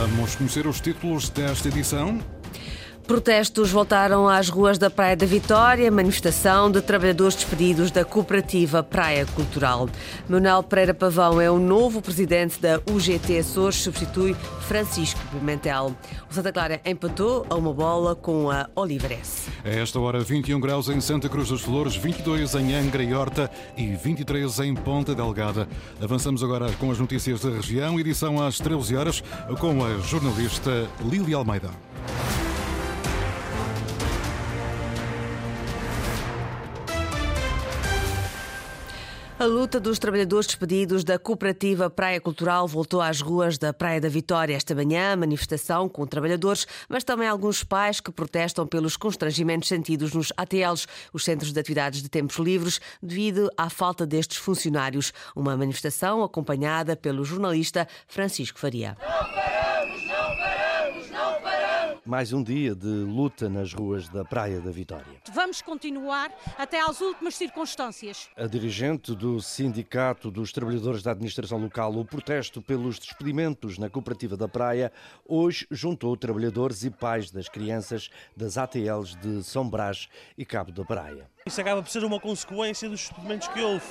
Vamos conhecer os títulos desta edição. Protestos voltaram às ruas da Praia da Vitória, manifestação de trabalhadores despedidos da cooperativa Praia Cultural. Manuel Pereira Pavão é o novo presidente da UGT Açores, substitui Francisco Pimentel. O Santa Clara empatou a uma bola com a Oliveres. A esta hora, 21 graus em Santa Cruz das Flores, 22 em Angra e Horta e 23 em Ponta Delgada. Avançamos agora com as notícias da região, edição às 13 horas, com a jornalista Lili Almeida. Luta dos trabalhadores despedidos da cooperativa Praia Cultural voltou às ruas da Praia da Vitória esta manhã, manifestação com trabalhadores, mas também alguns pais que protestam pelos constrangimentos sentidos nos ATLs, os Centros de Atividades de Tempos Livres, devido à falta destes funcionários. Uma manifestação acompanhada pelo jornalista Francisco Faria. Mais um dia de luta nas ruas da Praia da Vitória. Vamos continuar até às últimas circunstâncias. A dirigente do Sindicato dos Trabalhadores da Administração Local, o protesto pelos despedimentos na Cooperativa da Praia, hoje juntou trabalhadores e pais das crianças das ATLs de São Brás e Cabo da Praia. Isso acaba por ser uma consequência dos despedimentos que houve.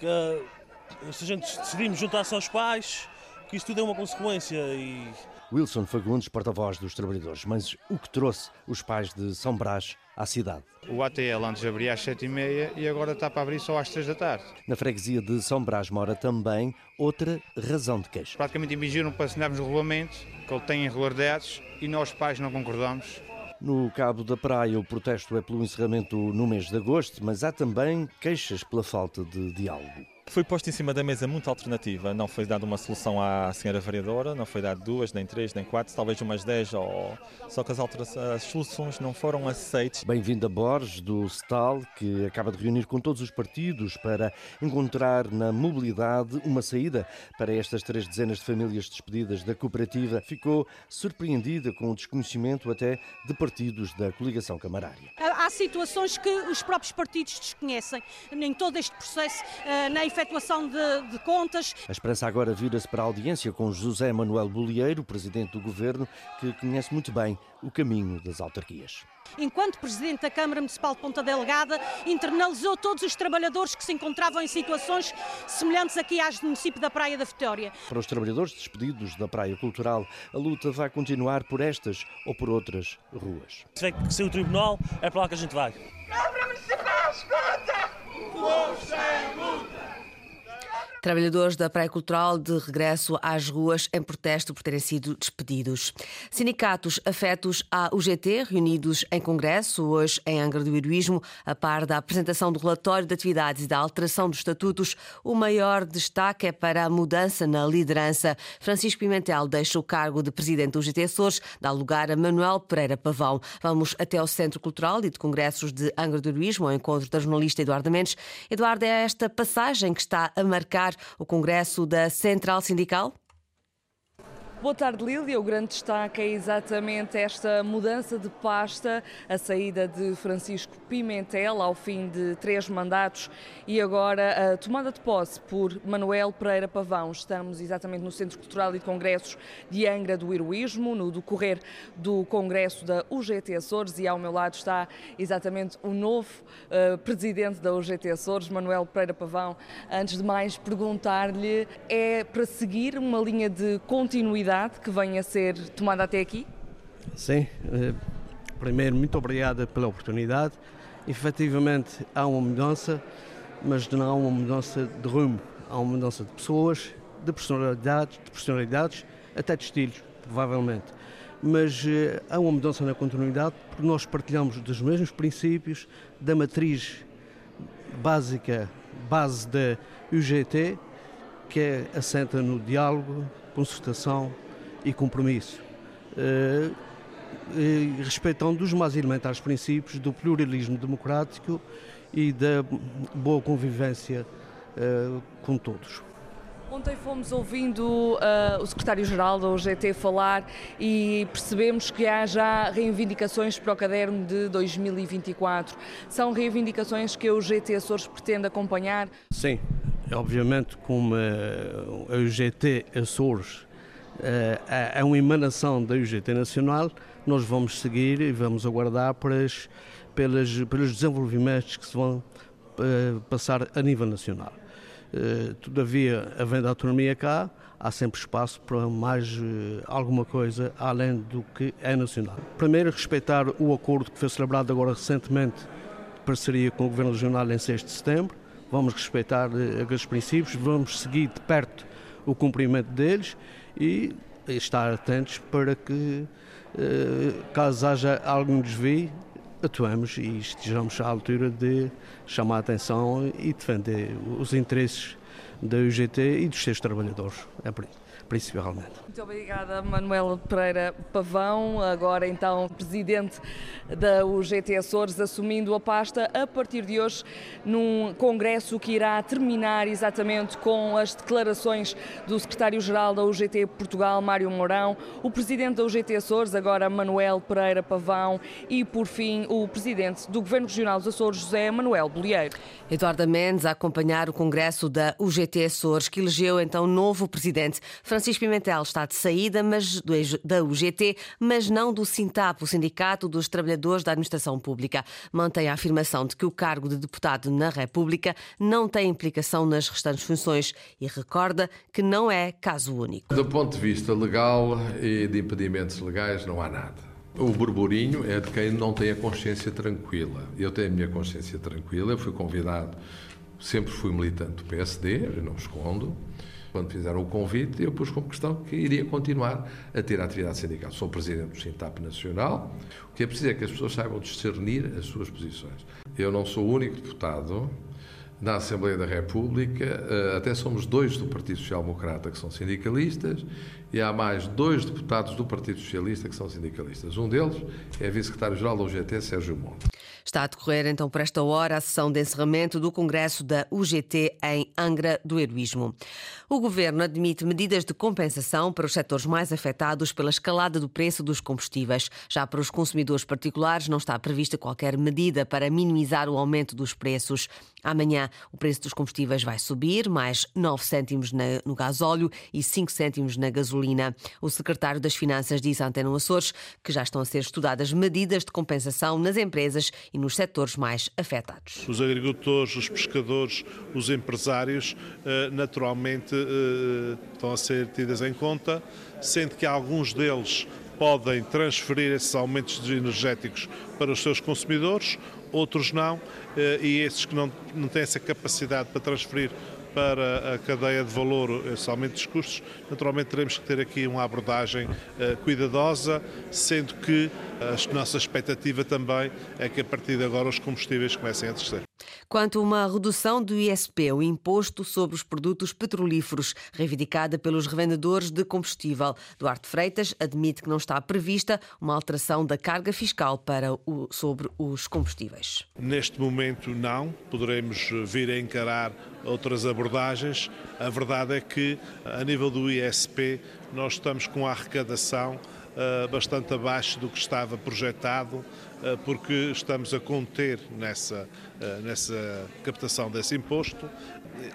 Que, se a gente decidimos juntar-se aos pais, que isso tudo é uma consequência e Wilson Fagundes, porta-voz dos trabalhadores. Mas o que trouxe os pais de São Brás à cidade? O ATL antes abria às sete e meia e agora está para abrir só às três da tarde. Na freguesia de São Brás mora também outra razão de queixa. Praticamente impediram para assinarmos o regulamento, que ele tem irregularidades e nós pais não concordamos. No Cabo da Praia, o protesto é pelo encerramento no mês de agosto, mas há também queixas pela falta de diálogo. Foi posto em cima da mesa muita alternativa, não foi dada uma solução à senhora vereadora, não foi dado duas, nem três, nem quatro, talvez umas dez, ou... só que as, as soluções não foram aceitas. Bem-vindo a Borges, do STAL, que acaba de reunir com todos os partidos para encontrar na mobilidade uma saída para estas três dezenas de famílias despedidas da cooperativa. Ficou surpreendida com o desconhecimento até de partidos da coligação camarária. Há situações que os próprios partidos desconhecem em todo este processo, eh, na efetuação de, de contas. A esperança agora vira-se para a audiência com José Manuel Bolieiro, presidente do governo, que conhece muito bem o caminho das autarquias. Enquanto presidente da Câmara Municipal de Ponta Delgada, internalizou todos os trabalhadores que se encontravam em situações semelhantes aqui às do município da Praia da Vitória. Para os trabalhadores despedidos da Praia Cultural, a luta vai continuar por estas ou por outras ruas. Se tiver que ser o tribunal, é para lá que a gente vai. Câmara Municipal, escuta! O povo sem luta! Trabalhadores da Praia Cultural de regresso às ruas em protesto por terem sido despedidos. Sindicatos afetos à UGT, reunidos em congresso hoje em Angra do Heroísmo, a par da apresentação do relatório de atividades e da alteração dos estatutos, o maior destaque é para a mudança na liderança. Francisco Pimentel deixa o cargo de presidente do UGT Açores, dá lugar a Manuel Pereira Pavão. Vamos até ao Centro Cultural e de Congressos de Angra do Heroísmo, ao encontro da jornalista Eduardo Mendes. Eduardo, é esta passagem que está a marcar o Congresso da Central Sindical? Boa tarde, Lília. O grande destaque é exatamente esta mudança de pasta, a saída de Francisco Pimentel ao fim de três mandatos e agora a tomada de posse por Manuel Pereira Pavão. Estamos exatamente no Centro Cultural e de Congressos de Angra do Heroísmo, no decorrer do Congresso da UGT Açores e ao meu lado está exatamente o novo uh, presidente da UGT Açores, Manuel Pereira Pavão. Antes de mais, perguntar-lhe, é para seguir uma linha de continuidade que venha a ser tomada até aqui? Sim, eh, primeiro, muito obrigada pela oportunidade. Efetivamente, há uma mudança, mas não há uma mudança de rumo. Há uma mudança de pessoas, de personalidades, de personalidades até de estilos, provavelmente. Mas eh, há uma mudança na continuidade porque nós partilhamos dos mesmos princípios da matriz básica, base da UGT, que é assenta no diálogo, concertação e compromisso. Uh, respeitando os mais elementares princípios do pluralismo democrático e da boa convivência uh, com todos. Ontem fomos ouvindo uh, o secretário-geral da OGT falar e percebemos que há já reivindicações para o caderno de 2024. São reivindicações que a OGT Açores pretende acompanhar? Sim, obviamente como a OGT Açores é uma emanação da UGT Nacional, nós vamos seguir e vamos aguardar pelas, pelas, pelos desenvolvimentos que se vão passar a nível nacional. Todavia, havendo autonomia cá, há sempre espaço para mais alguma coisa além do que é nacional. Primeiro, respeitar o acordo que foi celebrado agora recentemente de parceria com o Governo Regional em 6 de setembro. Vamos respeitar aqueles princípios, vamos seguir de perto o cumprimento deles e estar atentos para que, eh, caso haja algum desvio, atuemos e estejamos à altura de chamar a atenção e defender os interesses da UGT e dos seus trabalhadores. É por isso principalmente. Muito obrigada, Manuel Pereira Pavão, agora então presidente da UGT Açores, assumindo a pasta a partir de hoje num congresso que irá terminar exatamente com as declarações do secretário-geral da UGT Portugal, Mário Mourão, o presidente da UGT Açores, agora Manuel Pereira Pavão e, por fim, o presidente do Governo Regional dos Açores, José Manuel Bolieiro. Eduardo Mendes a acompanhar o congresso da UGT Açores, que elegeu então novo presidente. Francisco Pimentel está de saída mas, da UGT, mas não do SINTAP, o Sindicato dos Trabalhadores da Administração Pública. Mantém a afirmação de que o cargo de deputado na República não tem implicação nas restantes funções e recorda que não é caso único. Do ponto de vista legal e de impedimentos legais, não há nada. O burburinho é de quem não tem a consciência tranquila. Eu tenho a minha consciência tranquila, eu fui convidado, sempre fui militante do PSD, não escondo. Quando fizeram o convite, eu pus como questão que iria continuar a ter a atividade sindical. Sou presidente do Sintap Nacional. O que é preciso é que as pessoas saibam discernir as suas posições. Eu não sou o único deputado na Assembleia da República, eh, até somos dois do Partido Social Democrata que são sindicalistas e há mais dois deputados do Partido Socialista que são sindicalistas. Um deles é vice-secretário-geral da UGT, Sérgio Monte. Está a decorrer então por esta hora a sessão de encerramento do Congresso da UGT em Angra do Heroísmo. O Governo admite medidas de compensação para os setores mais afetados pela escalada do preço dos combustíveis. Já para os consumidores particulares não está prevista qualquer medida para minimizar o aumento dos preços. Amanhã o preço dos combustíveis vai subir, mais 9 cêntimos no gasóleo e 5 cêntimos na gasolina. O secretário das Finanças disse à Antena Açores que já estão a ser estudadas medidas de compensação nas empresas e nos setores mais afetados. Os agricultores, os pescadores, os empresários, eh, naturalmente estão a ser tidas em conta, sendo que alguns deles podem transferir esses aumentos energéticos para os seus consumidores, outros não, eh, e esses que não, não têm essa capacidade para transferir para a cadeia de valor, esse aumento dos custos, naturalmente teremos que ter aqui uma abordagem uh, cuidadosa, sendo que a nossa expectativa também é que a partir de agora os combustíveis comecem a descer. Quanto a uma redução do ISP, o imposto sobre os produtos petrolíferos, reivindicada pelos revendedores de combustível, Duarte Freitas admite que não está prevista uma alteração da carga fiscal para o, sobre os combustíveis. Neste momento, não. Poderemos vir a encarar outras abordagens. A verdade é que, a nível do ISP, nós estamos com a arrecadação uh, bastante abaixo do que estava projetado, porque estamos a conter nessa, uh, nessa captação desse imposto,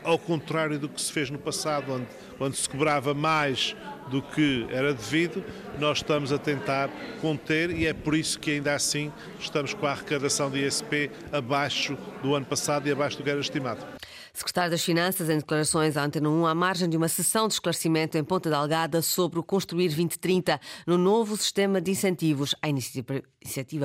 ao contrário do que se fez no passado, onde, onde se cobrava mais do que era devido, nós estamos a tentar conter e é por isso que ainda assim estamos com a arrecadação de ISP abaixo do ano passado e abaixo do que era estimado. Secretário das Finanças, em declarações à Antena 1, à margem de uma sessão de esclarecimento em Ponta Delgada sobre o Construir 2030 no novo sistema de incentivos à iniciativa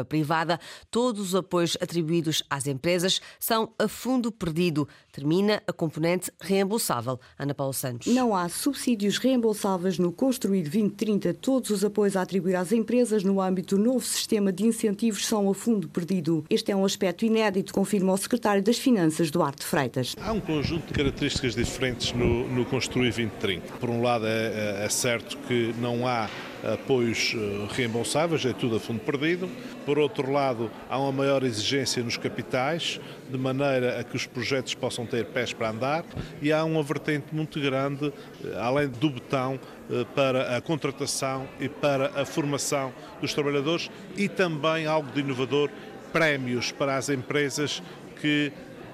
privada, todos os apoios atribuídos às empresas são a fundo perdido. Termina a componente reembolsável. Ana Paula Santos. Não há subsídios reembolsáveis no Construir 2030. Todos os apoios a atribuir às empresas no âmbito do novo sistema de incentivos são a fundo perdido. Este é um aspecto inédito, confirma o secretário das Finanças, Duarte Freitas. Há um conjunto de características diferentes no, no Construir 2030. Por um lado, é, é, é certo que não há apoios eh, reembolsáveis, é tudo a fundo perdido. Por outro lado, há uma maior exigência nos capitais, de maneira a que os projetos possam ter pés para andar, e há uma vertente muito grande, eh, além do betão, eh, para a contratação e para a formação dos trabalhadores e também algo de inovador, prémios para as empresas que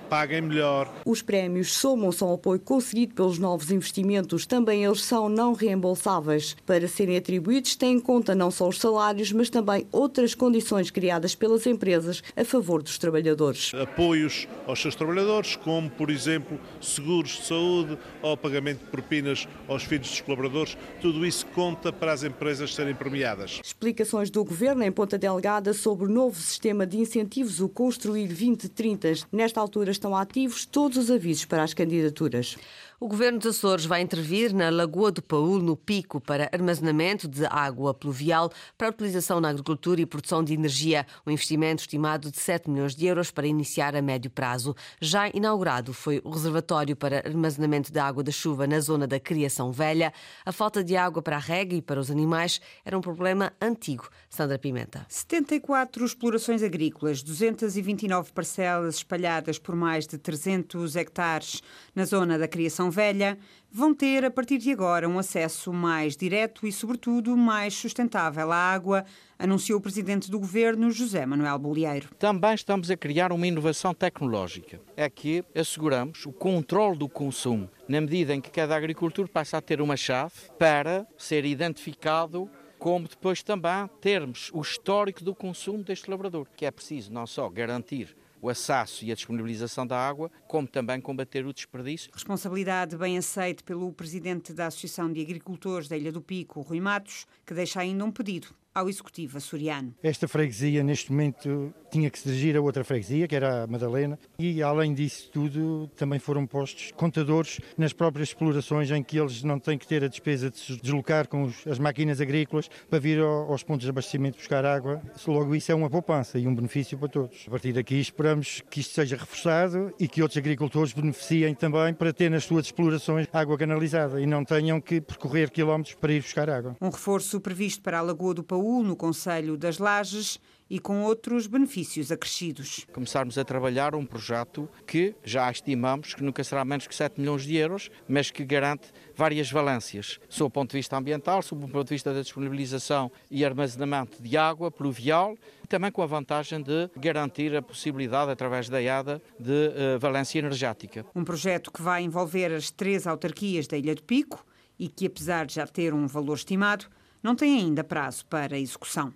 paguem melhor. Os prémios somam-se ao apoio conseguido pelos novos investimentos. Também eles são não reembolsáveis. Para serem atribuídos, têm em conta não só os salários, mas também outras condições criadas pelas empresas a favor dos trabalhadores. Apoios aos seus trabalhadores, como, por exemplo, seguros de saúde ou pagamento de propinas aos filhos dos colaboradores, tudo isso conta para as empresas serem premiadas. Explicações do Governo em Ponta Delgada sobre o novo sistema de incentivos, o Construir 2030. Nesta altura estão ativos todos os avisos para as candidaturas. O Governo dos Açores vai intervir na Lagoa do Paúl, no Pico, para armazenamento de água pluvial para utilização na agricultura e produção de energia. Um investimento estimado de 7 milhões de euros para iniciar a médio prazo. Já inaugurado foi o reservatório para armazenamento de água da chuva na zona da Criação Velha. A falta de água para a rega e para os animais era um problema antigo. Sandra Pimenta. 74 explorações agrícolas, 229 parcelas espalhadas por mais de 300 hectares na zona da Criação Velha, vão ter a partir de agora um acesso mais direto e, sobretudo, mais sustentável à água, anunciou o presidente do governo, José Manuel Bolieiro. Também estamos a criar uma inovação tecnológica. É que asseguramos o controle do consumo, na medida em que cada agricultor passa a ter uma chave para ser identificado como depois também termos o histórico do consumo deste labrador, que é preciso não só garantir o acesso e a disponibilização da água, como também combater o desperdício. Responsabilidade bem aceita pelo presidente da Associação de Agricultores da Ilha do Pico, Rui Matos, que deixa ainda um pedido ao Executivo açoriano. Esta freguesia, neste momento, tinha que se dirigir a outra freguesia, que era a Madalena, e além disso tudo, também foram postos contadores nas próprias explorações em que eles não têm que ter a despesa de se deslocar com as máquinas agrícolas para vir aos pontos de abastecimento buscar água. Logo, isso é uma poupança e um benefício para todos. A partir daqui, esperamos que isto seja reforçado e que outros agricultores beneficiem também para ter nas suas explorações água canalizada e não tenham que percorrer quilómetros para ir buscar água. Um reforço previsto para a Lagoa do Paú no Conselho das Lages e com outros benefícios acrescidos. Começarmos a trabalhar um projeto que já estimamos que nunca será menos que 7 milhões de euros, mas que garante várias valências, sob o ponto de vista ambiental, sob o ponto de vista da disponibilização e armazenamento de água pluvial, e também com a vantagem de garantir a possibilidade, através da IADA, de uh, valência energética. Um projeto que vai envolver as três autarquias da Ilha do Pico e que, apesar de já ter um valor estimado, não tem ainda prazo para execução.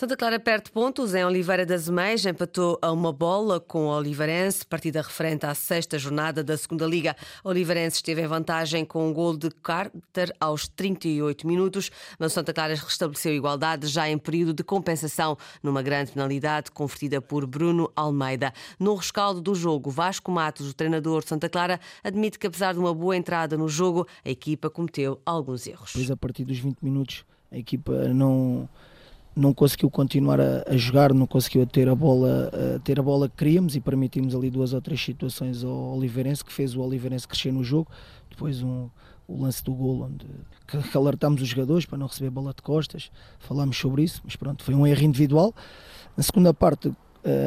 Santa Clara perde pontos em Oliveira das Meias, empatou a uma bola com o Oliveirense, partida referente à sexta jornada da segunda Liga. O Oliveirense esteve em vantagem com um gol de Carter aos 38 minutos, mas o Santa Clara restabeleceu igualdade já em período de compensação, numa grande penalidade convertida por Bruno Almeida. No rescaldo do jogo, Vasco Matos, o treinador de Santa Clara, admite que apesar de uma boa entrada no jogo, a equipa cometeu alguns erros. Pois a partir dos 20 minutos a equipa não não conseguiu continuar a, a, jogar, não conseguiu ter a bola, a ter a bola que queríamos e permitimos ali duas ou três situações ao Oliveirense que fez o Oliveirense crescer no jogo. Depois um, o lance do gol onde que alertámos os jogadores para não receber bola de costas, falámos sobre isso, mas pronto, foi um erro individual. Na segunda parte uh,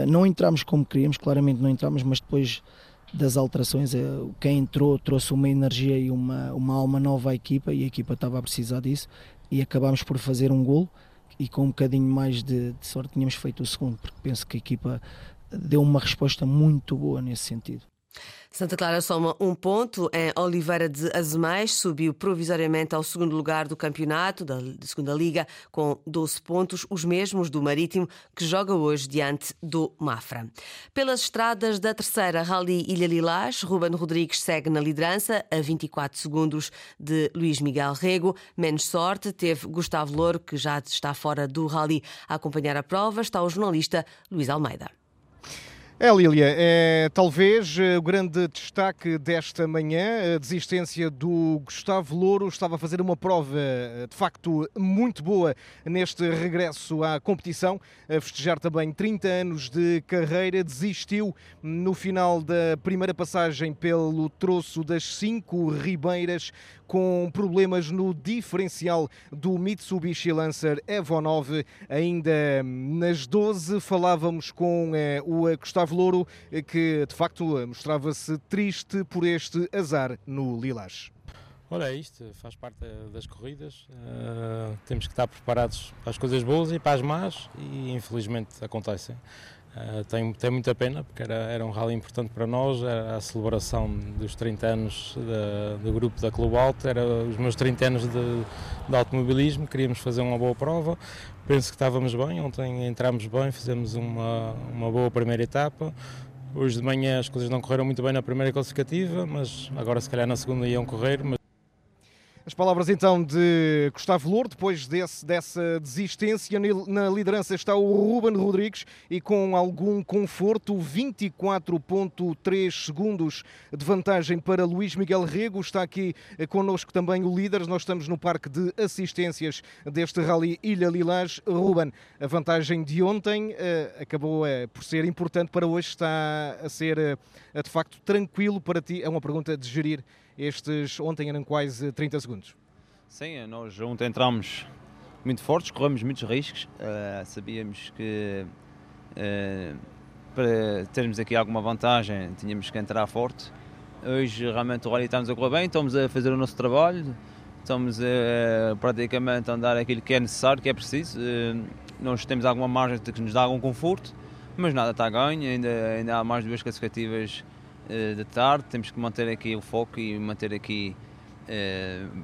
não entramos como queríamos, claramente não entramos, mas depois das alterações, uh, quem entrou trouxe uma energia e uma, uma alma nova à equipa e a equipa estava a precisar disso e acabámos por fazer um gol e com um bocadinho mais de, de sorte tínhamos feito o segundo, porque penso que a equipa deu uma resposta muito boa nesse sentido. Santa Clara soma um ponto em Oliveira de Azemais, subiu provisoriamente ao segundo lugar do campeonato da segunda Liga com 12 pontos, os mesmos do Marítimo, que joga hoje diante do Mafra. Pelas estradas da terceira Rally Ilha Lilás, Ruben Rodrigues segue na liderança a 24 segundos de Luís Miguel Rego. Menos sorte teve Gustavo Louro, que já está fora do Rally a acompanhar a prova, está o jornalista Luís Almeida. É, Lília, é talvez eh, o grande destaque desta manhã, a desistência do Gustavo Louro. Estava a fazer uma prova eh, de facto muito boa neste regresso à competição, a festejar também 30 anos de carreira. Desistiu no final da primeira passagem pelo troço das cinco ribeiras, com problemas no diferencial do Mitsubishi Lancer Evo 9. Ainda nas 12 falávamos com eh, o Gustavo Louro, eh, que de facto mostrava-se triste por este azar no Lilás. Olha, é isto faz parte das corridas. Uh, temos que estar preparados para as coisas boas e para as más, e infelizmente acontecem. Uh, tem, tem muita pena, porque era, era um rally importante para nós, era a celebração dos 30 anos do grupo da Clube Alto, era os meus 30 anos de, de, automobilismo, queríamos fazer uma boa prova, penso que estávamos bem, ontem entramos bem, fizemos uma, uma boa primeira etapa, hoje de manhã as coisas não correram muito bem na primeira classificativa, mas agora se calhar na segunda iam correr, mas as palavras então de Gustavo Louro, depois desse, dessa desistência. Na liderança está o Ruben Rodrigues e com algum conforto, 24,3 segundos de vantagem para Luís Miguel Rego. Está aqui eh, connosco também o líder. Nós estamos no parque de assistências deste Rally Ilha Lilás. Ruben, a vantagem de ontem eh, acabou eh, por ser importante para hoje. Está a ser de facto tranquilo para ti? É uma pergunta de gerir estes ontem eram quase 30 segundos. Sim, nós ontem entramos muito fortes, corremos muitos riscos. Uh, sabíamos que uh, para termos aqui alguma vantagem tínhamos que entrar forte. Hoje realmente o rally está-nos a correr bem, estamos a fazer o nosso trabalho, estamos a, praticamente a andar aquilo que é necessário, que é preciso. Uh, nós temos alguma margem que nos dá algum conforto, mas nada está ganho, ainda, ainda há mais duas classificativas eh, de tarde, temos que manter aqui o foco e manter aqui eh,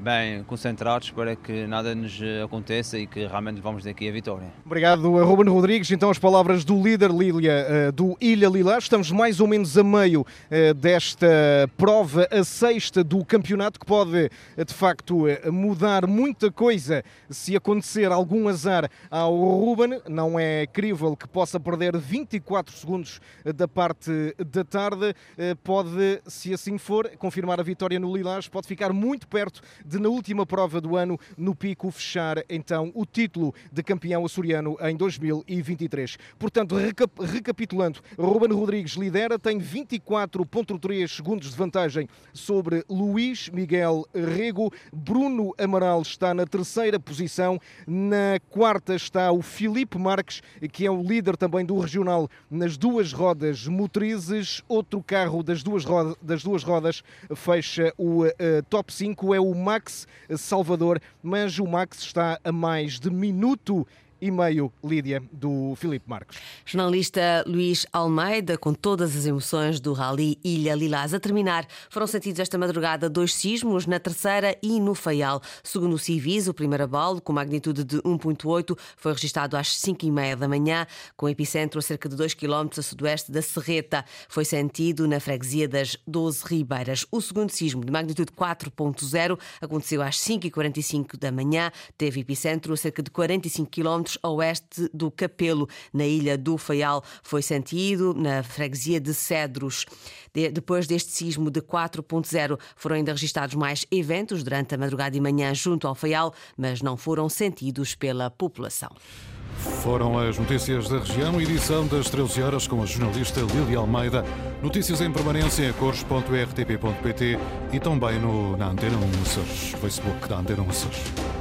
bem concentrados para que nada nos aconteça e que realmente vamos daqui a vitória. Obrigado, Ruben Rodrigues. Então, as palavras do líder Lília, eh, do Ilha Lilás. Estamos mais ou menos a meio eh, desta prova, a sexta do campeonato, que pode de facto mudar muita coisa se acontecer algum azar ao Ruben. Não é crível que possa perder 24 segundos da parte da tarde. Pode, se assim for, confirmar a vitória no Lilás, pode ficar muito muito perto de, na última prova do ano, no Pico, fechar então o título de campeão açoriano em 2023. Portanto, recap recapitulando, Ruben Rodrigues lidera, tem 24,3 segundos de vantagem sobre Luís Miguel Rego. Bruno Amaral está na terceira posição. Na quarta está o Filipe Marques, que é o líder também do regional nas duas rodas motrizes. Outro carro das duas, rodas, das duas rodas fecha o uh, top 5 é o Max Salvador, mas o Max está a mais de minuto e meio, Lídia, do Filipe Marcos. Jornalista Luís Almeida, com todas as emoções do Rally Ilha Lilás. A terminar, foram sentidos esta madrugada dois sismos na terceira e no Faial. Segundo o Civis, o primeiro abalo, com magnitude de 1.8, foi registado às 5 e meia da manhã, com epicentro a cerca de 2 km a sudoeste da Serreta. Foi sentido na freguesia das 12 Ribeiras. O segundo sismo, de magnitude 4.0, aconteceu às 5h45 da manhã, teve epicentro a cerca de 45 km a oeste do Capelo, na ilha do Faial. Foi sentido na freguesia de Cedros. De, depois deste sismo de 4.0, foram ainda registados mais eventos durante a madrugada e manhã junto ao Faial, mas não foram sentidos pela população. Foram as notícias da região, edição das 13 horas com a jornalista Lília Almeida. Notícias em permanência em cores.rtp.pt e também no, na Antena 1 Açores, Facebook da Antena 1 Açores.